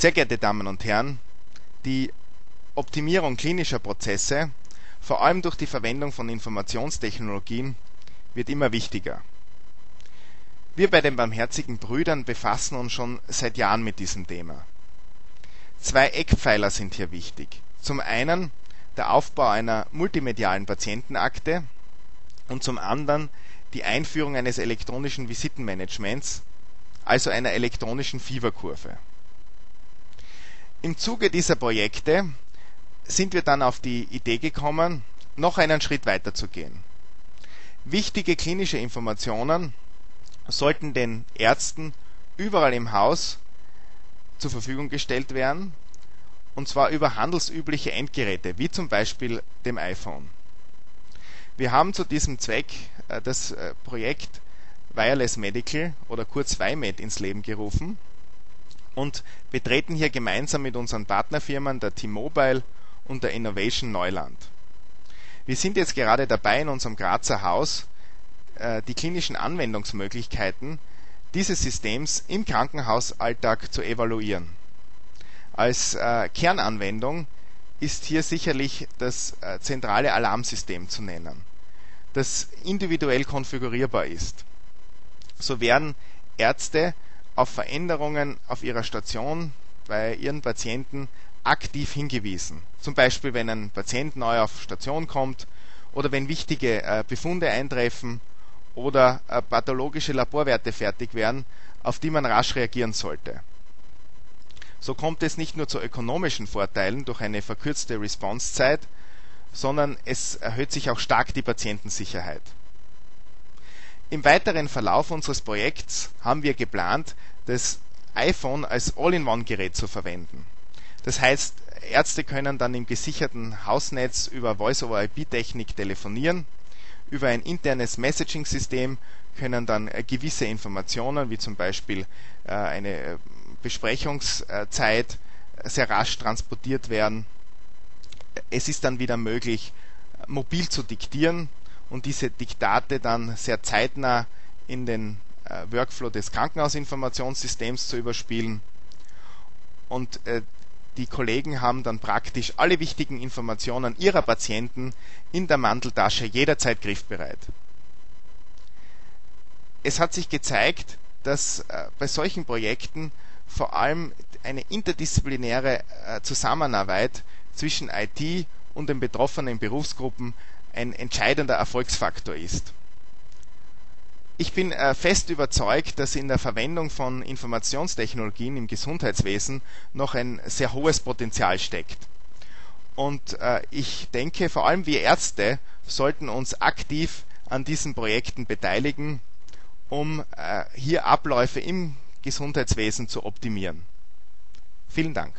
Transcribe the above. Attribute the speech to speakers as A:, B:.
A: Sehr geehrte Damen und Herren, die Optimierung klinischer Prozesse, vor allem durch die Verwendung von Informationstechnologien, wird immer wichtiger. Wir bei den Barmherzigen Brüdern befassen uns schon seit Jahren mit diesem Thema. Zwei Eckpfeiler sind hier wichtig. Zum einen der Aufbau einer multimedialen Patientenakte und zum anderen die Einführung eines elektronischen Visitenmanagements, also einer elektronischen Fieberkurve. Im Zuge dieser Projekte sind wir dann auf die Idee gekommen, noch einen Schritt weiter zu gehen. Wichtige klinische Informationen sollten den Ärzten überall im Haus zur Verfügung gestellt werden, und zwar über handelsübliche Endgeräte, wie zum Beispiel dem iPhone. Wir haben zu diesem Zweck äh, das äh, Projekt Wireless Medical oder kurz WIMED ins Leben gerufen und betreten hier gemeinsam mit unseren Partnerfirmen der T-Mobile und der Innovation Neuland. Wir sind jetzt gerade dabei, in unserem Grazer Haus äh, die klinischen Anwendungsmöglichkeiten dieses Systems im Krankenhausalltag zu evaluieren. Als äh, Kernanwendung ist hier sicherlich das äh, zentrale Alarmsystem zu nennen, das individuell konfigurierbar ist. So werden Ärzte auf Veränderungen auf ihrer Station bei ihren Patienten aktiv hingewiesen. Zum Beispiel, wenn ein Patient neu auf Station kommt oder wenn wichtige äh, Befunde eintreffen oder äh, pathologische Laborwerte fertig werden, auf die man rasch reagieren sollte. So kommt es nicht nur zu ökonomischen Vorteilen durch eine verkürzte Response-Zeit, sondern es erhöht sich auch stark die Patientensicherheit. Im weiteren Verlauf unseres Projekts haben wir geplant, das iPhone als All-in-One-Gerät zu verwenden. Das heißt, Ärzte können dann im gesicherten Hausnetz über Voice-over-IP-Technik telefonieren über ein internes Messaging-System können dann äh, gewisse Informationen, wie zum Beispiel äh, eine äh, Besprechungszeit, sehr rasch transportiert werden. Es ist dann wieder möglich, mobil zu diktieren und diese Diktate dann sehr zeitnah in den Workflow des Krankenhausinformationssystems zu überspielen. Und die Kollegen haben dann praktisch alle wichtigen Informationen ihrer Patienten in der Manteltasche jederzeit griffbereit. Es hat sich gezeigt, dass äh, bei solchen Projekten vor allem eine interdisziplinäre äh, Zusammenarbeit zwischen IT und den betroffenen Berufsgruppen ein entscheidender Erfolgsfaktor ist. Ich bin äh, fest überzeugt, dass in der Verwendung von Informationstechnologien im Gesundheitswesen noch ein sehr hohes Potenzial steckt. Und äh, ich denke, vor allem wir Ärzte sollten uns aktiv an diesen Projekten beteiligen, um äh, hier Abläufe im Gesundheitswesen zu optimieren. Vielen Dank.